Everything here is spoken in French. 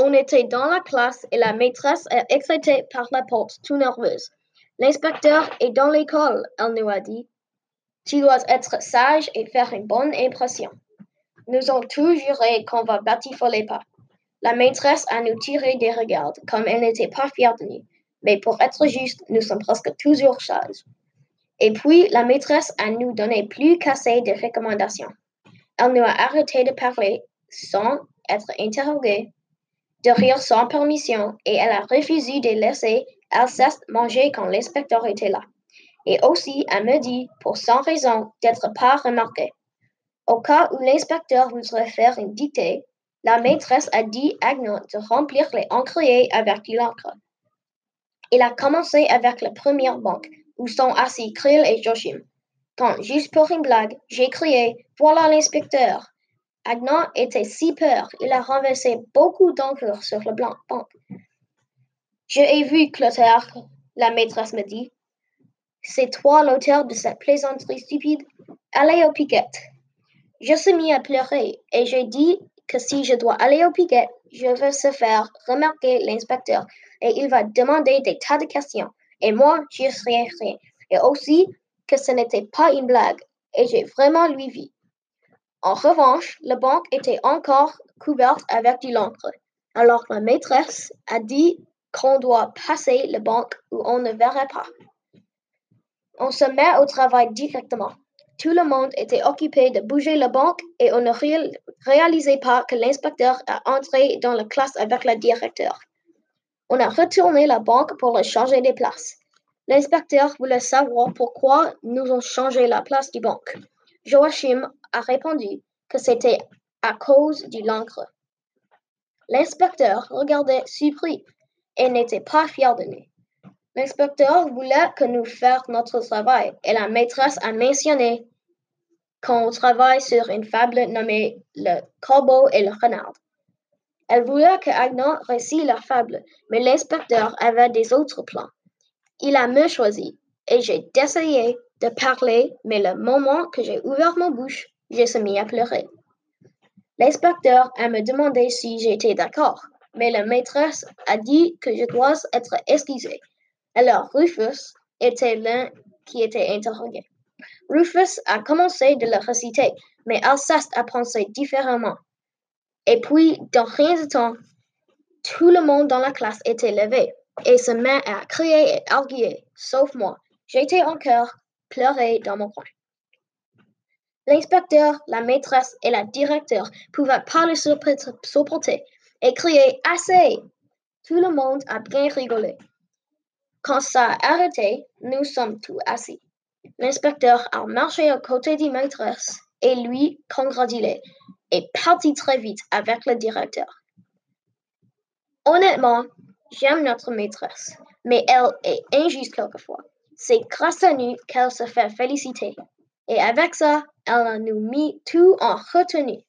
On était dans la classe et la maîtresse est excitée par la porte, tout nerveuse. L'inspecteur est dans l'école, elle nous a dit. Tu dois être sage et faire une bonne impression. Nous avons tous juré qu'on va batifoler pas. La maîtresse a nous tiré des regards, comme elle n'était pas fière de nous. Mais pour être juste, nous sommes presque toujours sages. Et puis, la maîtresse a nous donné plus qu'assez de recommandations. Elle nous a arrêté de parler sans être interrogée, de rire sans permission, et elle a refusé de laisser Alceste manger quand l'inspecteur était là. Et aussi, elle me dit, pour sans raison, d'être pas remarqué. Au cas où l'inspecteur voudrait faire une dictée, la maîtresse a dit à Agnon de remplir les encriers avec l'encre. Il a commencé avec la première banque, où sont assis Krill et Joachim. Quand, juste pour une blague, j'ai crié Voilà l'inspecteur Agnan était si peur, il a renversé beaucoup d'encre sur le blanc banc. Je ai vu Clotaire, la maîtresse me dit. C'est toi l'auteur de cette plaisanterie stupide Allez au piquet. Je suis mis à pleurer et j'ai dit que si je dois aller au piquet, je vais se faire remarquer l'inspecteur et il va demander des tas de questions. Et moi, je rien rien. Et aussi que ce n'était pas une blague et j'ai vraiment lui vu. En revanche, la banque était encore couverte avec du l'encre. Alors la maîtresse a dit qu'on doit passer la banque où on ne verrait pas. On se met au travail directement. Tout le monde était occupé de bouger la banque et on ne réalisait pas que l'inspecteur a entré dans la classe avec la directeur. On a retourné la banque pour le changer des places. L'inspecteur voulait savoir pourquoi nous avons changé la place du banque. Joachim a répondu que c'était à cause du l'encre. L'inspecteur regardait surpris et n'était pas fier de nous. L'inspecteur voulait que nous fassions notre travail et la maîtresse a mentionné qu'on travaille sur une fable nommée Le corbeau et le renard. Elle voulait que Agnan récite la fable, mais l'inspecteur avait des autres plans. Il a me choisi et j'ai essayé de parler, mais le moment que j'ai ouvert ma bouche, je suis mis à pleurer. L'inspecteur a me demandé si j'étais d'accord, mais la maîtresse a dit que je dois être excusé. Alors Rufus était l'un qui était interrogé. Rufus a commencé de le réciter, mais Alceste a pensé différemment. Et puis, dans rien de temps, tout le monde dans la classe était levé et se met à crier et arguer, sauf moi. J'étais encore pleurer dans mon coin. L'inspecteur, la maîtresse et la directeur pouvaient pas le supporter et crier assez. Tout le monde a bien rigolé. Quand ça a arrêté, nous sommes tous assis. L'inspecteur a marché à côté du maîtresse et lui congratulé et parti très vite avec le directeur. Honnêtement, j'aime notre maîtresse, mais elle est injuste quelquefois. C'est grâce à nous qu'elle se fait féliciter. Et avec ça, elle a nous mis tout en retenue.